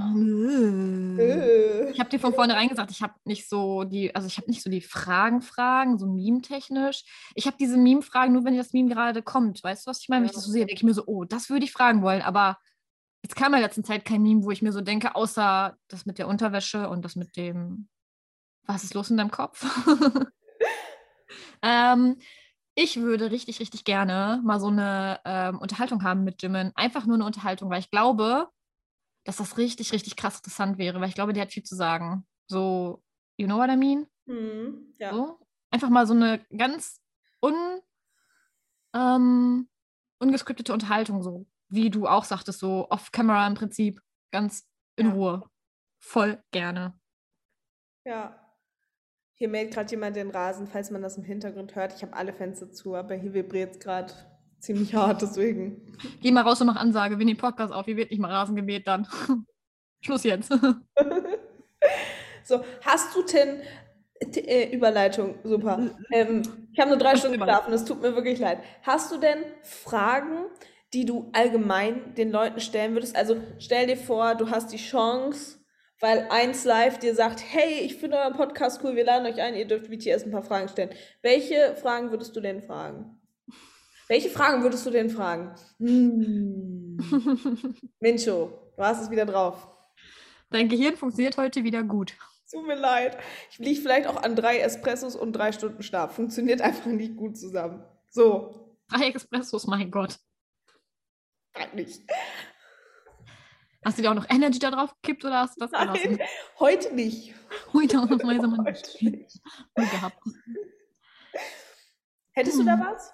Äh. Äh. Ich habe dir von vornherein gesagt, ich habe nicht so die, also ich habe nicht so die Fragen, Fragen, so meme-technisch. Ich habe diese Meme-Fragen nur, wenn das Meme gerade kommt. Weißt du, was ich meine? Wenn ich das so sehe, denke ich mir so, oh, das würde ich fragen wollen. Aber jetzt kam in der letzten Zeit kein Meme, wo ich mir so denke, außer das mit der Unterwäsche und das mit dem, was ist los in deinem Kopf? [laughs] ähm, ich würde richtig, richtig gerne mal so eine ähm, Unterhaltung haben mit Jimin. Einfach nur eine Unterhaltung, weil ich glaube, dass das richtig, richtig krass interessant wäre, weil ich glaube, der hat viel zu sagen. So, you know what I mean? Hm, ja. So. Einfach mal so eine ganz un, ähm, ungeskriptete Unterhaltung, so wie du auch sagtest, so off-camera im Prinzip, ganz in Ja. Ruhe. Voll gerne. Ja. Hier mäht gerade jemand den Rasen, falls man das im Hintergrund hört. Ich habe alle Fenster zu, aber hier vibriert es gerade ziemlich [laughs] hart, deswegen. Geh mal raus und mach Ansage, wir nehmen Podcast auf, hier wird nicht mal Rasen gemäht dann. [laughs] Schluss jetzt. [laughs] So, hast du denn äh, Überleitung, super. Ähm, ich habe nur drei Stunden geschlafen, es tut mir wirklich leid. Hast du denn Fragen, die du allgemein den Leuten stellen würdest? Also stell dir vor, du hast die Chance, weil 1 Live dir sagt, hey, ich finde euren Podcast cool, wir laden euch ein, ihr dürft BTS ein paar Fragen stellen. Welche Fragen würdest du denn fragen? Welche Fragen würdest du denn fragen? Hm. [laughs] Mincho, du hast es wieder drauf. Dein Gehirn funktioniert heute wieder gut. Tut mir leid. Ich liege vielleicht auch an drei Espressos und drei Stunden Schlaf. Funktioniert einfach nicht gut zusammen. So, Drei Expressos, mein Gott. Frag nicht. Hast du dir auch noch Energy da drauf gekippt oder hast du das Nein, gelassen? heute nicht. Heute ausnahmsweise mal [laughs] nicht nicht. gehabt. Hättest du da Hm. was?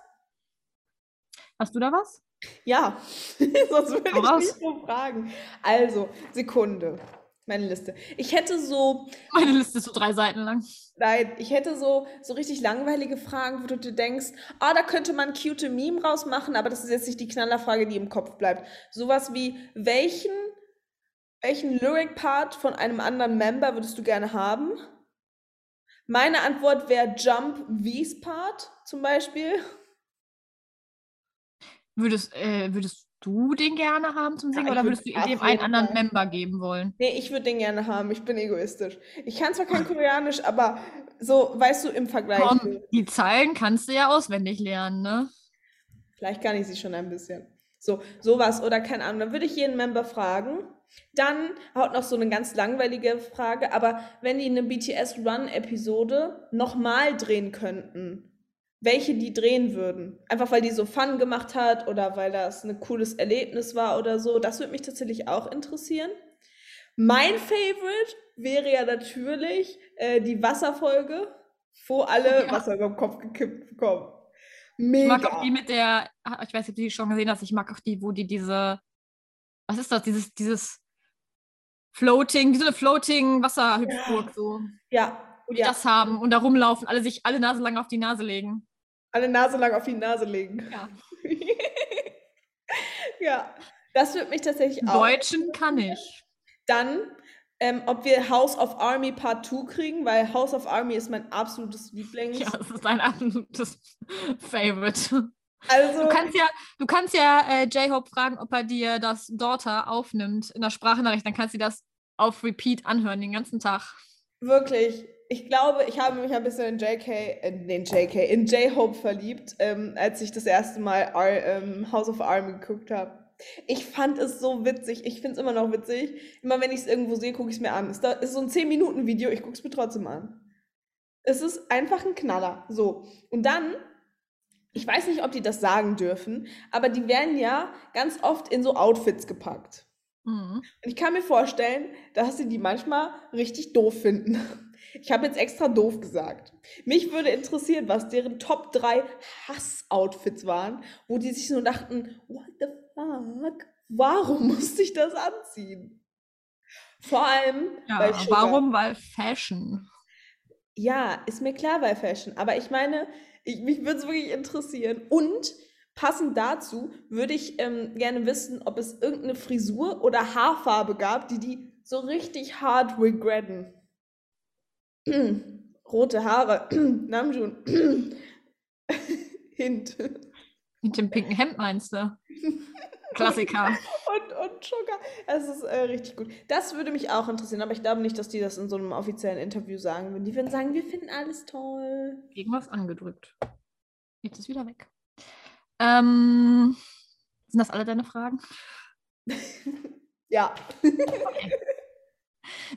Hast du da was? Ja, [laughs] sonst würde ich raus. nicht so fragen. Also, Sekunde. Meine Liste. Ich hätte so, Meine Liste ist so drei Seiten lang. Nein, ich hätte so, so richtig langweilige Fragen, wo du dir denkst, ah, da könnte man cute Meme rausmachen, aber das ist jetzt nicht die Knallerfrage, die im Kopf bleibt. Sowas wie, welchen, welchen Lyric-Part von einem anderen Member würdest du gerne haben? Meine Antwort wäre Jump V's Part zum Beispiel. Würdest, äh, würdest du den gerne haben zum Singen ich oder würd würdest du dem einen anderen Fall. Member geben wollen? Nee, ich würde den gerne haben. Ich bin egoistisch. Ich kann zwar kein Koreanisch, aber so, weißt du, im Vergleich. Komm, die Zeilen kannst du ja auswendig lernen, ne? Vielleicht kann ich sie schon ein bisschen. So, sowas oder keine Ahnung. Dann würde ich jeden Member fragen. Dann haut noch so eine ganz langweilige Frage, aber wenn die eine BTS Run-Episode nochmal drehen könnten, welche die drehen würden. Einfach weil die so Fun gemacht hat oder weil das ein cooles Erlebnis war oder so. Das würde mich tatsächlich auch interessieren. Mein Favorite wäre ja natürlich äh, die Wasserfolge, wo alle Ja. Wasser über den Kopf gekippt bekommen. Ich Mega. mag auch die mit der, ah, ich weiß nicht, ob du die schon gesehen hast, ich mag auch die, wo die diese, was ist das, dieses, dieses Floating, wie so eine Floating Wasserhüpfburg, so, Ja, wo die ja. das haben und da rumlaufen, alle sich alle Nase lang auf die Nase legen. Alle Nase lang auf die Nase legen. Ja. [laughs] ja, das würde mich tatsächlich auch. Deutschen kann ich. Dann, ähm, ob wir House of Army Part 2 kriegen, weil House of Army ist mein absolutes Lieblings. Ja, das ist ein absolutes [laughs] Favorite. Also, Du kannst ja, du kannst ja äh, J-Hope fragen, ob er dir das Daughter aufnimmt in der Sprachnachricht, dann kannst du das auf Repeat anhören den ganzen Tag. wirklich, ich glaube, ich habe mich ein bisschen in JK, in den JK, in J-Hope verliebt, ähm, als ich das erste Mal Ar ähm, House of Army geguckt habe. Ich fand es so witzig. Ich finde es immer noch witzig. Immer wenn ich es irgendwo sehe, gucke ich es mir an. Es da- ist so ein 10-Minuten-Video, ich gucke es mir trotzdem an. Es ist einfach ein Knaller. So. Und dann, ich weiß nicht, ob die das sagen dürfen, aber die werden ja ganz oft in so Outfits gepackt. Mhm. Und ich kann mir vorstellen, dass sie die manchmal richtig doof finden. Ich habe jetzt extra doof gesagt. Mich würde interessieren, was deren Top 3 Hass-Outfits waren, wo die sich so dachten, what the fuck? Warum musste ich das anziehen? Vor allem, Ja, weil Sugar, warum? Weil Fashion. Ja, ist mir klar bei Fashion. Aber ich meine, ich, mich würde es wirklich interessieren. Und passend dazu würde ich ähm, gerne wissen, ob es irgendeine Frisur oder Haarfarbe gab, die die so richtig hart regretten. Rote Haare. [clears throat] Namjoon. [clears throat] Hint. Mit dem pinken Hemd meinst du? [laughs] Klassiker. Und, und Sugar. Es ist äh, richtig gut. Das würde mich auch interessieren, aber ich glaube nicht, dass die das in so einem offiziellen Interview sagen würden. Die würden sagen, wir finden alles toll. Irgendwas angedrückt. Jetzt ist wieder weg. Ähm, sind das alle deine Fragen? [laughs] Ja.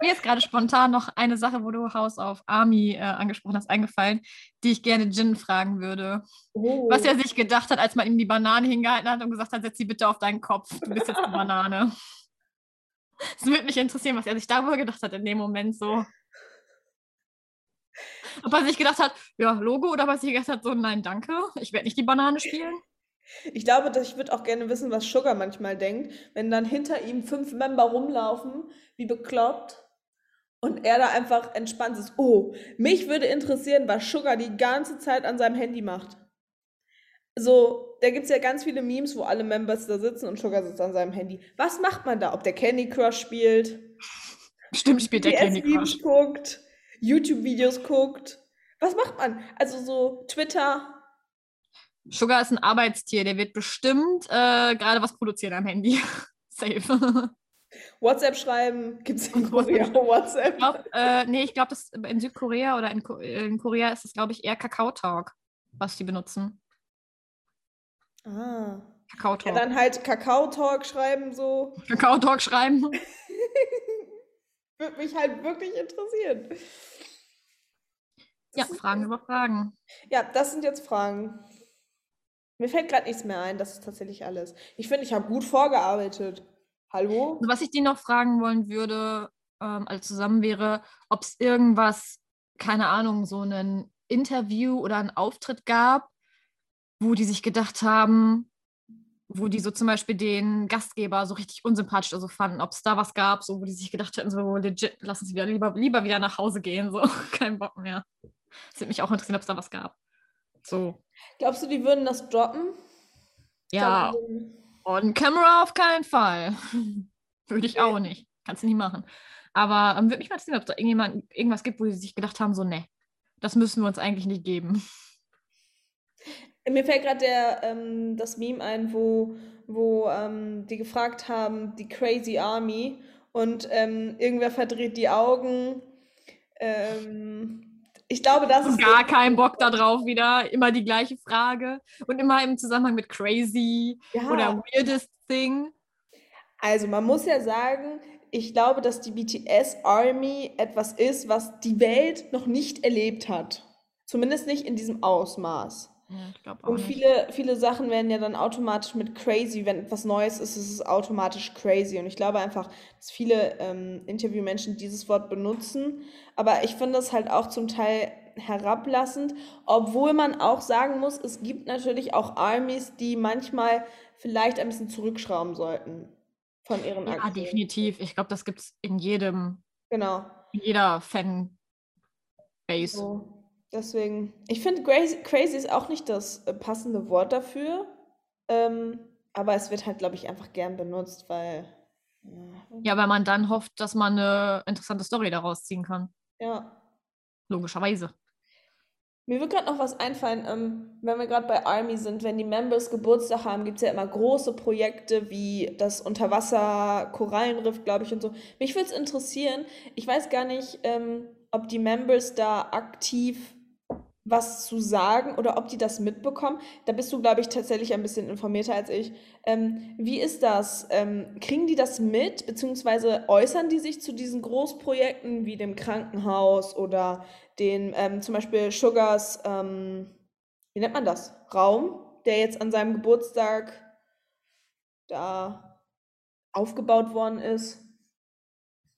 Mir ist gerade spontan noch eine Sache, wo du House of Army äh, angesprochen hast, eingefallen, die ich gerne Jin fragen würde. Oh. Was er sich gedacht hat, als man ihm die Banane hingehalten hat und gesagt hat, setz sie bitte auf deinen Kopf, du bist jetzt eine Banane. Es würde mich interessieren, was er sich darüber gedacht hat in dem Moment so. Ob er sich gedacht hat, ja, Logo, oder ob er sich gedacht hat, so, nein, danke, ich werde nicht die Banane spielen. Ich glaube, dass ich würde auch gerne wissen, was Sugar manchmal denkt, wenn dann hinter ihm fünf Member rumlaufen, wie bekloppt, und er da einfach entspannt ist. Oh, mich würde interessieren, was Sugar die ganze Zeit an seinem Handy macht. So, da gibt es ja ganz viele Memes, wo alle Members da sitzen und Sugar sitzt an seinem Handy. Was macht man da? Ob der Candy Crush spielt, Stimmt, spielt der Candy Crush. guckt, YouTube-Videos guckt. Was macht man? Also so Twitter, Sugar ist ein Arbeitstier, der wird bestimmt äh, gerade was produzieren am Handy. [laughs] Safe. WhatsApp schreiben, gibt es in [laughs] Korea WhatsApp? Ich glaub, äh, nee, ich glaube, in Südkorea oder in, Ko in Korea ist es, glaube ich, eher Kakao Talk, was die benutzen. Ah. Kakao Ja, dann halt Kakao-Talk schreiben, so. Kakao Talk schreiben. [laughs] Würde mich halt wirklich interessieren. Ja, Das ist- Fragen über Fragen. Ja, das sind jetzt Fragen. Mir fällt gerade nichts mehr ein, das ist tatsächlich alles. Ich finde, ich habe gut vorgearbeitet. Hallo? Also, was ich die noch fragen wollen würde, ähm, als zusammen wäre, ob es irgendwas, keine Ahnung, so ein Interview oder einen Auftritt gab, wo die sich gedacht haben, wo die so zum Beispiel den Gastgeber so richtig unsympathisch oder so fanden, ob es da was gab, so wo die sich gedacht hätten, so legit, lass uns wieder lieber, lieber wieder nach Hause gehen, so [laughs] kein Bock mehr. Das würde mich auch interessieren, ob es da was gab. So, Glaubst du, die würden das droppen? Ja, würden- on camera auf keinen Fall. [laughs] Würde ich auch nicht. Kannst du nicht machen. Aber ähm, würde mich mal interessieren, ob es da irgendjemand, irgendwas gibt, wo sie sich gedacht haben, so, ne, das müssen wir uns eigentlich nicht geben. Mir fällt gerade der ähm, das Meme ein, wo, wo ähm, die gefragt haben, die Crazy Army, und ähm, irgendwer verdreht die Augen. Ähm, ich glaube, das ist. Gar keinen Bock darauf wieder. Immer die gleiche Frage. Und immer im Zusammenhang mit crazy Ja. oder weirdest thing. Also man muss ja sagen, ich glaube, dass die BTS Army etwas ist, was die Welt noch nicht erlebt hat. Zumindest nicht in diesem Ausmaß. Ja, Und viele, viele Sachen werden ja dann automatisch mit crazy, wenn etwas Neues ist, ist es automatisch crazy. Und ich glaube einfach, dass viele ähm, Interviewmenschen dieses Wort benutzen. Aber ich finde das halt auch zum Teil herablassend, obwohl man auch sagen muss, es gibt natürlich auch Armies, die manchmal vielleicht ein bisschen zurückschrauben sollten von ihren Ja, Aktionen. definitiv. Ich glaube, das gibt es in jedem, Genau. in jeder Fanbase. So. Deswegen, ich finde crazy, crazy ist auch nicht das äh, passende Wort dafür. Ähm, aber es wird halt, glaube ich, einfach gern benutzt, weil. Ja. Ja, weil man dann hofft, dass man eine interessante Story daraus ziehen kann. ja. Logischerweise. Mir wird gerade noch was einfallen, ähm, wenn wir gerade bei Army sind, wenn die Members Geburtstag haben, gibt es ja immer große Projekte wie das Unterwasser-Korallenriff, glaube ich, und so. Mich würde es interessieren, ich weiß gar nicht, ähm, ob die Members da aktiv was zu sagen oder ob die das mitbekommen. Da bist du, glaube ich, tatsächlich ein bisschen informierter als ich. Ähm, wie ist das? Ähm, kriegen die das mit, beziehungsweise äußern die sich zu diesen Großprojekten wie dem Krankenhaus oder den ähm, zum Beispiel Sugars, ähm, wie nennt man das? Raum, der jetzt an seinem Geburtstag da aufgebaut worden ist.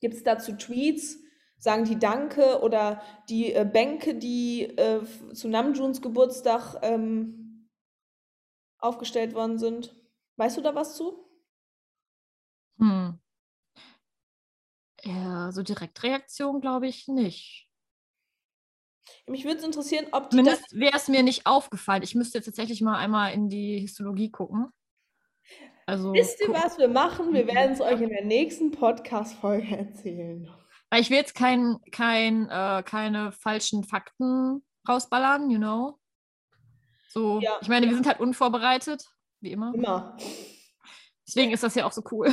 Gibt es dazu Tweets? Sagen die Danke oder die äh, Bänke, die äh, zu Namjoons Geburtstag ähm, aufgestellt worden sind? Weißt du da was zu? Hm. Ja, so Direktreaktion glaube ich nicht. Mich würde es interessieren, ob die. Zumindest wäre es mir nicht aufgefallen. Ich müsste jetzt tatsächlich mal einmal in die Histologie gucken. Also, Wisst ihr, gucken. was wir machen? Wir Mhm. werden es euch in der nächsten Podcast-Folge erzählen. Weil ich will jetzt kein, kein, äh, keine falschen Fakten rausballern, you know? So, Ja, ich meine, wir sind halt unvorbereitet, wie immer. Immer. Deswegen ist das ja auch so cool.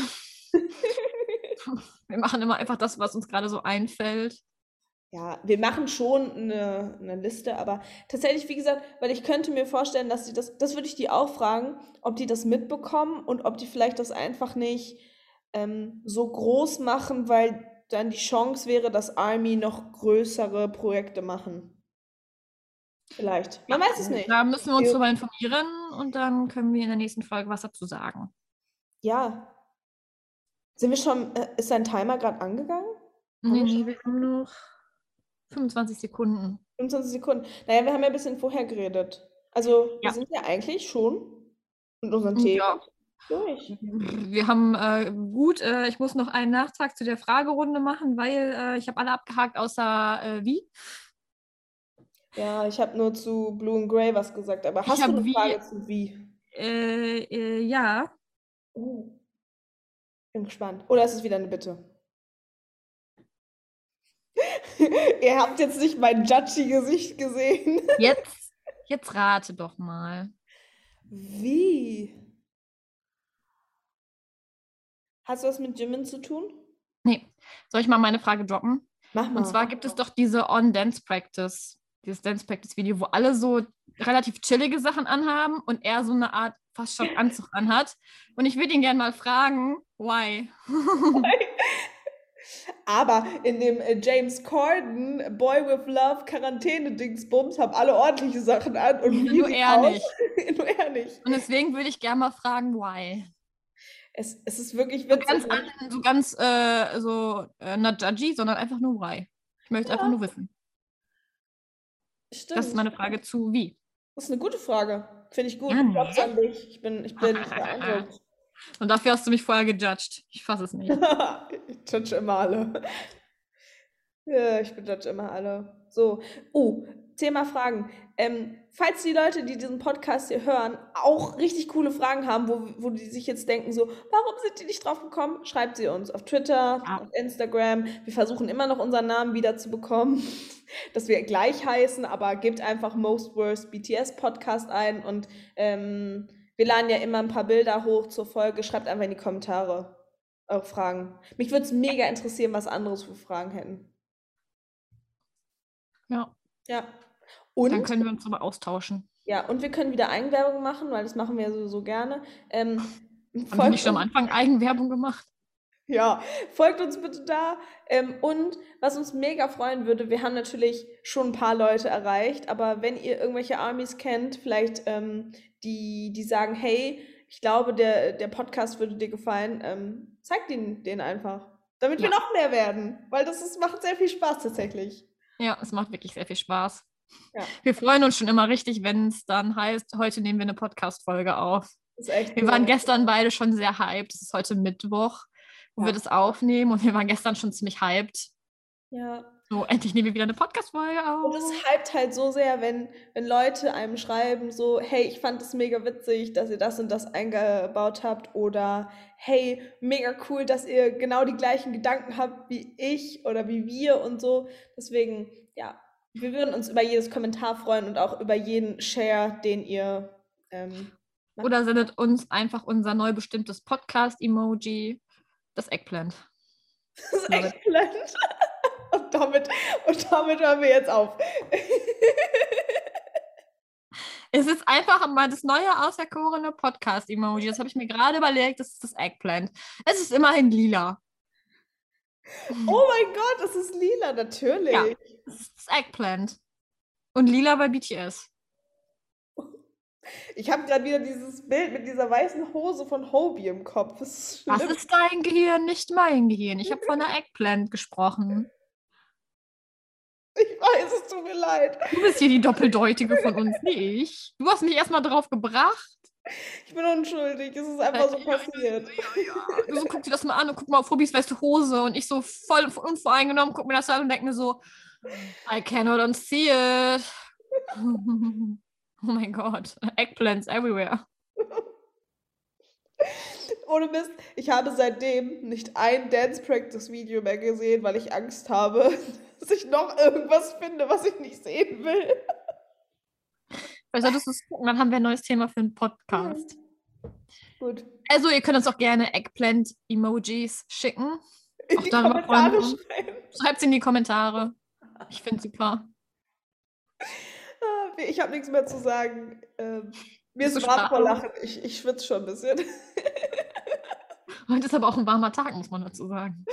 [laughs] Wir machen immer einfach das, was uns gerade so einfällt. Ja, wir machen schon eine, eine Liste, aber tatsächlich, wie gesagt, weil ich könnte mir vorstellen, dass die das, das würde ich die auch fragen, ob die das mitbekommen und ob die vielleicht das einfach nicht ähm, so groß machen, weil dann die Chance wäre, dass Army noch größere Projekte machen. Vielleicht. Man weiß es nicht. Da müssen wir uns darüber informieren und dann können wir in der nächsten Folge was dazu sagen. Ja. Sind wir schon, äh, ist dein Timer gerade angegangen? Nee, wir nee, wir haben noch 25 Sekunden. 25 Sekunden. Naja, wir haben ja ein bisschen vorher geredet. Also, wir Ja. sind ja eigentlich schon mit unseren Themen Ja. Durch. Wir haben äh, gut, äh, ich muss noch einen Nachtrag zu der Fragerunde machen, weil äh, ich habe alle abgehakt, außer äh, wie. Ja, ich habe nur zu Blue and Grey was gesagt, aber Ich hast hab du eine wie- Frage zu wie? Äh, äh, ja, Oh. Bin gespannt. Oder ist es wieder eine Bitte? [laughs] Ihr habt jetzt nicht mein judgy Gesicht gesehen. jetzt, jetzt rate doch mal. Wie? Hast du was mit Jimin zu tun? Nee, soll ich mal meine Frage droppen? Mach mal. Und zwar gibt es doch diese On-Dance Practice, dieses Dance Practice Video, wo alle so relativ chillige Sachen anhaben und er so eine Art fast schon [laughs] Anzug anhat. Und ich würde ihn gerne mal fragen, why? [laughs] Aber in dem äh, James Corden Boy with Love Quarantäne-Dingsbums haben alle ordentliche Sachen an und Ja, nur er nicht. [laughs] nur er nicht. Und deswegen würde ich gerne mal fragen, why? Es, es ist wirklich So witzig. ganz, an- so ganz äh, so, äh, not judgy, sondern einfach nur why. Ich möchte einfach Ja. nur wissen. Stimmt. Das ist meine Frage zu wie. Das ist eine gute Frage. Finde ich gut. Ja, ne? Props an dich. Ich bin, ich bin [laughs] beeindruckt. Und dafür hast du mich vorher gejudged. Ich fasse es nicht. [laughs] ich judge immer alle. [laughs] Ja, ich judge immer alle. So. Oh, Thema Fragen. Ähm, falls die Leute, die diesen Podcast hier hören, auch richtig coole Fragen haben, wo, wo die sich jetzt denken, so, warum sind die nicht drauf gekommen? Schreibt sie uns auf Twitter, Ja. auf Instagram. Wir versuchen immer noch unseren Namen wieder zu bekommen, [laughs] dass wir gleich heißen, aber gebt einfach Most Worst BTS Podcast ein und ähm, wir laden ja immer ein paar Bilder hoch zur Folge. Schreibt einfach in die Kommentare eure Fragen. Mich würde es mega interessieren, was anderes für Fragen hätten. Ja, Ja. Dann Und, können wir uns aber austauschen. ja, und wir können wieder Eigenwerbung machen, weil das machen wir sowieso gerne. Ähm, Haben wir nicht schon am Anfang Eigenwerbung gemacht? Ja, folgt uns bitte da. Ähm, und was uns mega freuen würde, wir haben natürlich schon ein paar Leute erreicht, aber wenn ihr irgendwelche Armies kennt, vielleicht ähm, die, die sagen, hey, ich glaube, der, der Podcast würde dir gefallen, ähm, zeigt ihn den einfach. Damit wir Ja. noch mehr werden, weil das ist, macht sehr viel Spaß tatsächlich. Ja, es macht wirklich sehr viel Spaß. Ja. Wir freuen uns schon immer richtig, wenn es dann heißt, heute nehmen wir eine Podcast-Folge auf. Wir cool. waren gestern beide schon sehr hyped. Es ist heute Mittwoch, wo Ja. wir das aufnehmen und wir waren gestern schon ziemlich hyped. Ja. So, endlich nehmen wir wieder eine Podcast-Folge Und auf. es hypt halt so sehr, wenn, wenn Leute einem schreiben, so, hey, ich fand es mega witzig, dass ihr das und das eingebaut habt. Oder hey, mega cool, dass ihr genau die gleichen Gedanken habt wie ich oder wie wir und so. Deswegen, ja, wir würden uns über jedes Kommentar freuen und auch über jeden Share, den ihr. Ähm, macht. Oder sendet uns einfach unser neu bestimmtes Podcast-Emoji, das Eggplant. das. Eggplant. [laughs] Und damit, und damit hören wir jetzt auf. [laughs] Es ist einfach mal das neue auserkorene Podcast-Emoji. Das habe ich mir gerade überlegt. Das ist das Eggplant. Es ist immerhin lila. Oh [laughs] mein Gott, es ist lila, natürlich. Ja. Das ist das Eggplant. Und lila bei BTS. Ich habe gerade wieder dieses Bild mit dieser weißen Hose von Hobie im Kopf. Das ist Das ist dein Gehirn, nicht mein Gehirn. Ich habe von der Eggplant gesprochen. Ich weiß, es tut mir leid. Du bist hier die Doppeldeutige von uns, nicht ich. Du hast mich erstmal drauf gebracht. Ich bin unschuldig. Es ist einfach so Ja, passiert. So, guck dir das mal an und guck mal auf Hobis weiße Hose. Und ich so voll unvoreingenommen guck mir das an und denke mir so, I cannot unsee it. [laughs] Oh mein Gott. Eggplants everywhere. Ohne Mist, ich habe seitdem nicht ein Dance Practice Video mehr gesehen, weil ich Angst habe, [laughs] dass ich noch irgendwas finde, was ich nicht sehen will. Vielleicht solltest du es gucken, dann haben wir ein neues Thema für einen Podcast. Gut. Also, ihr könnt uns auch gerne Eggplant-Emojis schicken. In Auch die Kommentare schreiben. Schreibt es in die Kommentare. Ich finde super. Ah, Ich habe nichts mehr zu sagen. Ähm, mir ist warm vor? Lachen. Ich, ich schwitze schon ein bisschen. [laughs] Heute ist aber auch ein warmer Tag, muss man dazu sagen.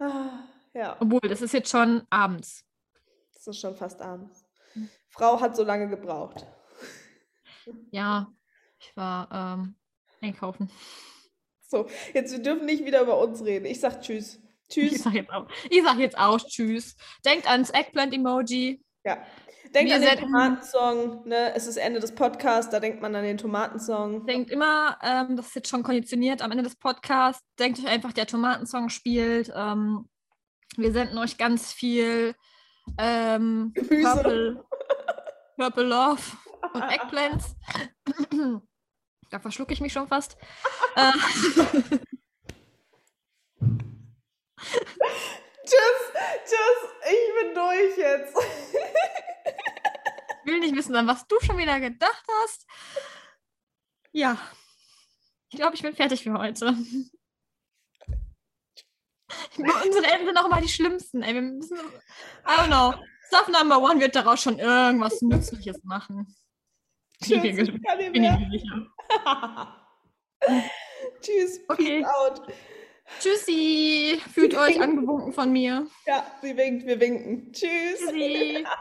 Ah, Ja, Obwohl, das ist jetzt schon abends. es ist schon fast abends. Hm. Frau hat so lange gebraucht. Ja, ich war ähm, einkaufen. So, jetzt wir dürfen nicht wieder über uns reden. Ich sag Tschüss. Ich Tschüss. sag jetzt auch, ich sag jetzt auch Tschüss. Denkt ans Eggplant-Emoji. Ja. Denkt Wir an den Tomatensong. Ne? Es ist Ende des Podcasts, da denkt man an den Tomatensong. Denkt immer, ähm, das ist jetzt schon konditioniert am Ende des Podcasts. Denkt euch einfach, der Tomatensong spielt. Ähm, wir senden euch ganz viel ähm. Purple, Purple Love und Eggplants. [clears throat] da verschlucke ich mich schon fast. [laughs] äh, Tschüss, tschüss. Ich bin durch jetzt. Ich will nicht wissen, an was du schon wieder gedacht hast. Ja. Ich glaube, ich bin fertig für heute. Unsere Enden sind auch immer die schlimmsten. Ey, wir müssen, I don't know. Stuff Number One wird daraus schon irgendwas Nützliches machen. Bin ich Tschüss, mir Bin ich mir sicher. [laughs] Tschüss, Okay. peace out. Tschüssi. Fühlt euch angewunken von mir. Ja, sie winkt, wir winken. Tschüss. Tschüssi. [laughs]